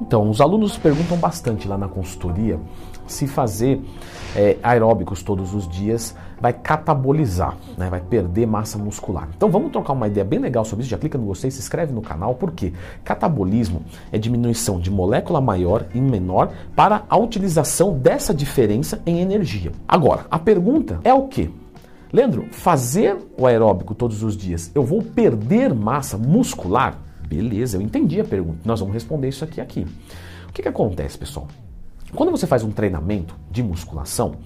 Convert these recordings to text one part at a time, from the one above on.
Então, os alunos perguntam bastante lá na consultoria se fazer é, aeróbicos todos os dias vai catabolizar, né? vai perder massa muscular. Então vamos trocar uma ideia bem legal sobre isso. Já clica no gostei, se inscreve no canal, porque catabolismo é diminuição de molécula maior em menor para a utilização dessa diferença em energia. Agora, a pergunta é o que? Leandro, fazer o aeróbico todos os dias, eu vou perder massa muscular? Beleza, eu entendi a pergunta. Nós vamos responder isso aqui aqui. O que, que acontece, pessoal? Quando você faz um treinamento de musculação,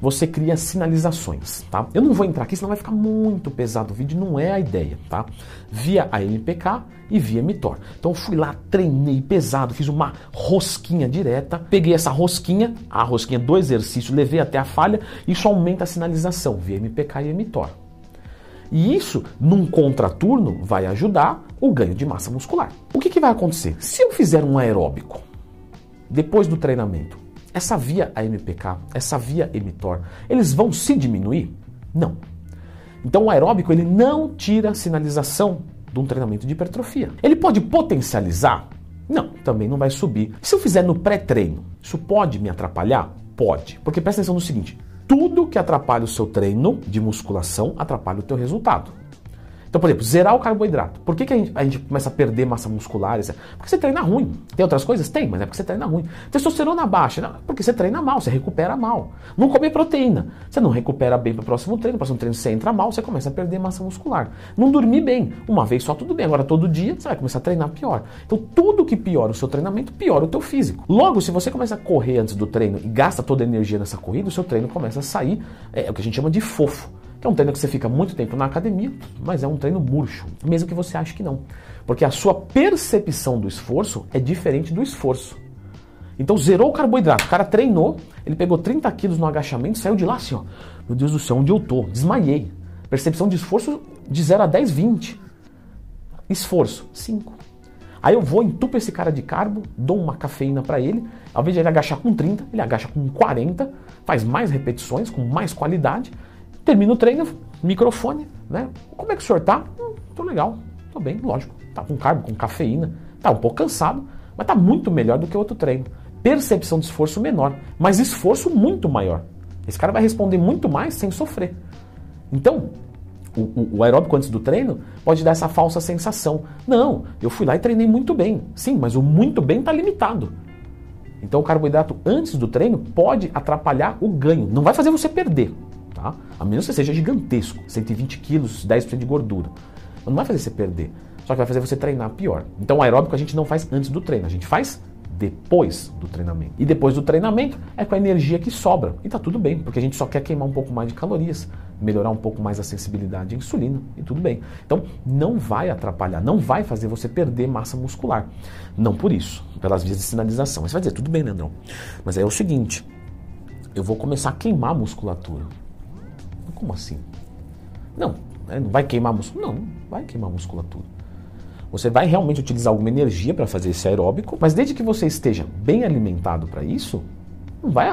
você cria sinalizações, tá? Eu não vou entrar aqui, senão vai ficar muito pesado o vídeo, não é a ideia, tá? Via a MPK e via Mitor. Então fui lá, treinei pesado, fiz uma rosquinha direta, peguei essa rosquinha, a rosquinha do exercício, levei até a falha, isso aumenta a sinalização via MPK e Mitor. E isso, num contraturno, vai ajudar o ganho de massa muscular. O que, que vai acontecer? Se eu fizer um aeróbico depois do treinamento, essa via AMPK, essa via emitor, eles vão se diminuir? Não. Então o aeróbico ele não tira a sinalização de um treinamento de hipertrofia. Ele pode potencializar? Não, também não vai subir. Se eu fizer no pré-treino, isso pode me atrapalhar? Pode. Porque presta atenção no seguinte: tudo que atrapalha o seu treino de musculação atrapalha o teu resultado. Então, por exemplo, zerar o carboidrato. Por que, que a, gente, a gente começa a perder massa muscular? Porque você treina ruim. Tem outras coisas? Tem, mas é porque você treina ruim. Testosterona baixa, não, porque você treina mal, você recupera mal. Não comer proteína. Você não recupera bem para o próximo treino, no próximo treino você entra mal, você começa a perder massa muscular. Não dormir bem. Uma vez só tudo bem, agora todo dia você vai começar a treinar pior. Então, tudo que piora o seu treinamento, piora o teu físico. Logo, se você começa a correr antes do treino e gasta toda a energia nessa corrida, o seu treino começa a sair, é, é o que a gente chama de fofo que é um treino que você fica muito tempo na academia, mas é um treino murcho, mesmo que você ache que não. Porque a sua percepção do esforço é diferente do esforço. Então zerou o carboidrato, o cara treinou, ele pegou 30 quilos no agachamento, saiu de lá assim, ó, meu Deus do céu, onde eu tô? Desmaiei. Percepção de esforço de 0 a 10, 20. Esforço, 5. Aí eu vou, entupo esse cara de carbo, dou uma cafeína para ele, ao invés de ele agachar com 30, ele agacha com 40, faz mais repetições, com mais qualidade, Termina o treino, microfone, né? Como é que o senhor tá? Hum, tô legal, tô bem, lógico. Tá com carbo, com cafeína, tá um pouco cansado, mas tá muito melhor do que outro treino. Percepção de esforço menor, mas esforço muito maior. Esse cara vai responder muito mais sem sofrer. Então, o, o, o, aeróbico antes do treino pode dar essa falsa sensação. Não, eu fui lá e treinei muito bem. Sim, mas o muito bem está limitado. Então o carboidrato antes do treino pode atrapalhar o ganho. Não vai fazer você perder, tá? A menos que seja gigantesco, 120 quilos, 10% de gordura. Mas não vai fazer você perder, só que vai fazer você treinar pior. Então o aeróbico a gente não faz antes do treino, a gente faz depois do treinamento. E depois do treinamento é com a energia que sobra. E tá tudo bem, porque a gente só quer queimar um pouco mais de calorias, melhorar um pouco mais a sensibilidade à insulina e tudo bem. Então não vai atrapalhar, não vai fazer você perder massa muscular. Não por isso, pelas vias de sinalização. Você vai dizer, tudo bem, Leandrão. Mas é o seguinte, eu vou começar a queimar a musculatura. Como assim? Não, né, não vai queimar musculatura. Não, vai queimar musculatura. Você vai realmente utilizar alguma energia para fazer esse aeróbico, mas desde que você esteja bem alimentado para isso, vai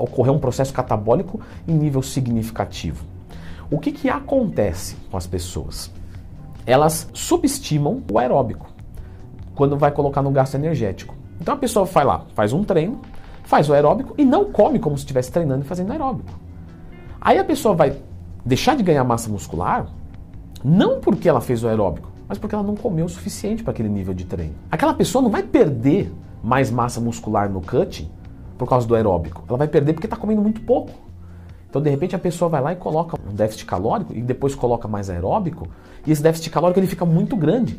ocorrer um processo catabólico em nível significativo. O que, que acontece com as pessoas? Elas subestimam o aeróbico quando vai colocar no gasto energético. Então a pessoa vai lá, faz um treino, faz o aeróbico e não come como se estivesse treinando e fazendo aeróbico. Aí a pessoa vai deixar de ganhar massa muscular, não porque ela fez o aeróbico, mas porque ela não comeu o suficiente para aquele nível de treino. Aquela pessoa não vai perder mais massa muscular no cut por causa do aeróbico. Ela vai perder porque está comendo muito pouco. Então, de repente, a pessoa vai lá e coloca um déficit calórico e depois coloca mais aeróbico, e esse déficit calórico ele fica muito grande.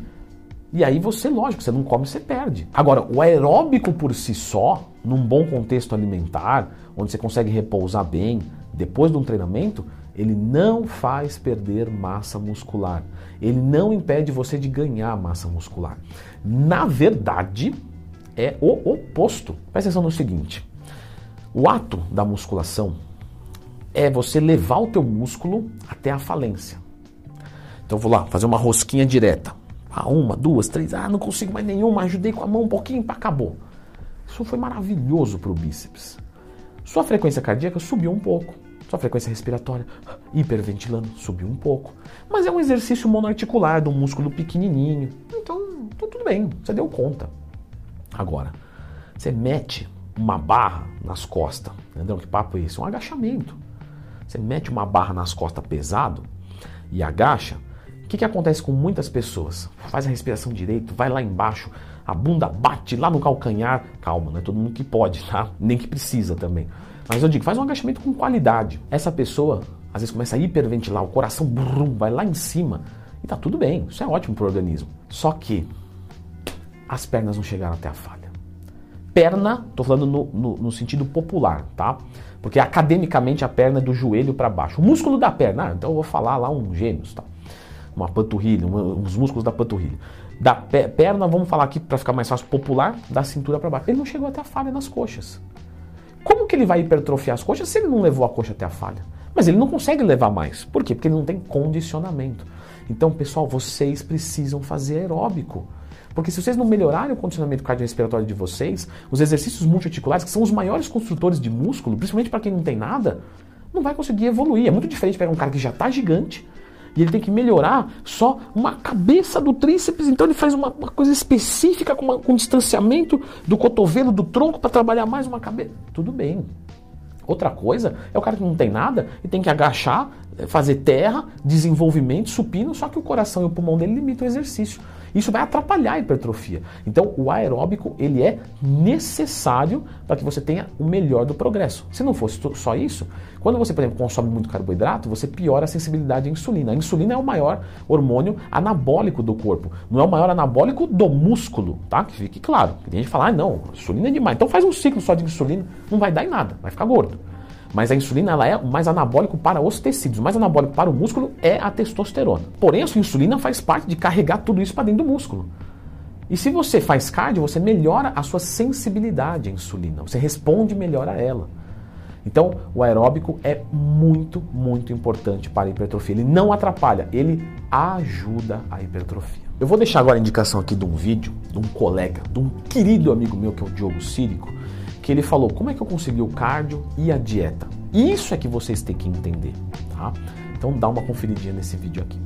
E aí você, lógico, você não come, você perde. Agora, o aeróbico por si só, num bom contexto alimentar, onde você consegue repousar bem, depois de um treinamento, ele não faz perder massa muscular. Ele não impede você de ganhar massa muscular. Na verdade, é o oposto. Presta atenção no seguinte: o ato da musculação é você levar o teu músculo até a falência. Então vou lá fazer uma rosquinha direta. Ah, uma, duas, três, ah, não consigo mais nenhuma, ajudei com a mão um pouquinho, acabou. Isso foi maravilhoso para o bíceps. Sua frequência cardíaca subiu um pouco. Sua frequência respiratória, hiperventilando, subiu um pouco. Mas é um exercício monoarticular, de um músculo pequenininho. Então, tudo bem, você deu conta. Agora, Você mete uma barra nas costas, entendeu? Que papo é esse? Um agachamento. Você mete uma barra nas costas pesado e agacha. O que, que acontece com muitas pessoas? Faz a respiração direito, vai lá embaixo, a bunda bate lá no calcanhar. Calma, não é todo mundo que pode, tá? Nem que precisa também. Mas eu digo, faz um agachamento com qualidade. Essa pessoa às vezes começa a hiperventilar, o coração brum, vai lá em cima e tá tudo bem, isso é ótimo para o organismo. Só que as pernas não chegaram até a falha. Perna, tô falando no, no, no sentido popular, tá? Porque academicamente a perna é do joelho para baixo. O músculo da perna, ah, então eu vou falar lá um gêmeos, tá? Uma panturrilha, um, os músculos da panturrilha. Da perna, vamos falar aqui para ficar mais fácil, popular, da cintura para baixo. Ele não chegou até a falha nas coxas. Como que ele vai hipertrofiar as coxas se ele não levou a coxa até a falha? Mas ele não consegue levar mais. Por quê? Porque ele não tem condicionamento. Então, pessoal, vocês precisam fazer aeróbico. Porque se vocês não melhorarem o condicionamento cardiorrespiratório de vocês, os exercícios multiarticulares, que são os maiores construtores de músculo, principalmente para quem não tem nada, não vai conseguir evoluir. É muito diferente pegar um cara que já está gigante e ele tem que melhorar só uma cabeça do tríceps, então ele faz uma, uma coisa específica com, uma, com distanciamento do cotovelo, do tronco para trabalhar mais uma cabeça. Tudo bem. Outra coisa é o cara que não tem nada e tem que agachar, fazer terra, desenvolvimento, supino, só que o coração e o pulmão dele limitam o exercício. Isso vai atrapalhar a hipertrofia. Então, o aeróbico ele é necessário para que você tenha o melhor do progresso. Se não fosse só isso, quando você, por exemplo, consome muito carboidrato, você piora a sensibilidade à insulina. A insulina é o maior hormônio anabólico do corpo, não é o maior anabólico do músculo, tá? Que fique claro. Tem gente que fala, ah, não, insulina é demais. Então faz um ciclo só de insulina, não vai dar em nada, vai ficar gordo. Mas a insulina ela é mais anabólico para os tecidos. Mais anabólico para o músculo é a testosterona. Porém, a sua insulina faz parte de carregar tudo isso para dentro do músculo. E se você faz cardio, você melhora a sua sensibilidade à insulina. Você responde melhor a ela. Então, o aeróbico é muito, muito importante para a hipertrofia. Ele não atrapalha, ele ajuda a hipertrofia. Eu vou deixar agora a indicação aqui de um vídeo de um colega, de um querido amigo meu que é o Diogo Círico que ele falou como é que eu consegui o cardio e a dieta. Isso é que vocês têm que entender, tá? Então dá uma conferidinha nesse vídeo aqui.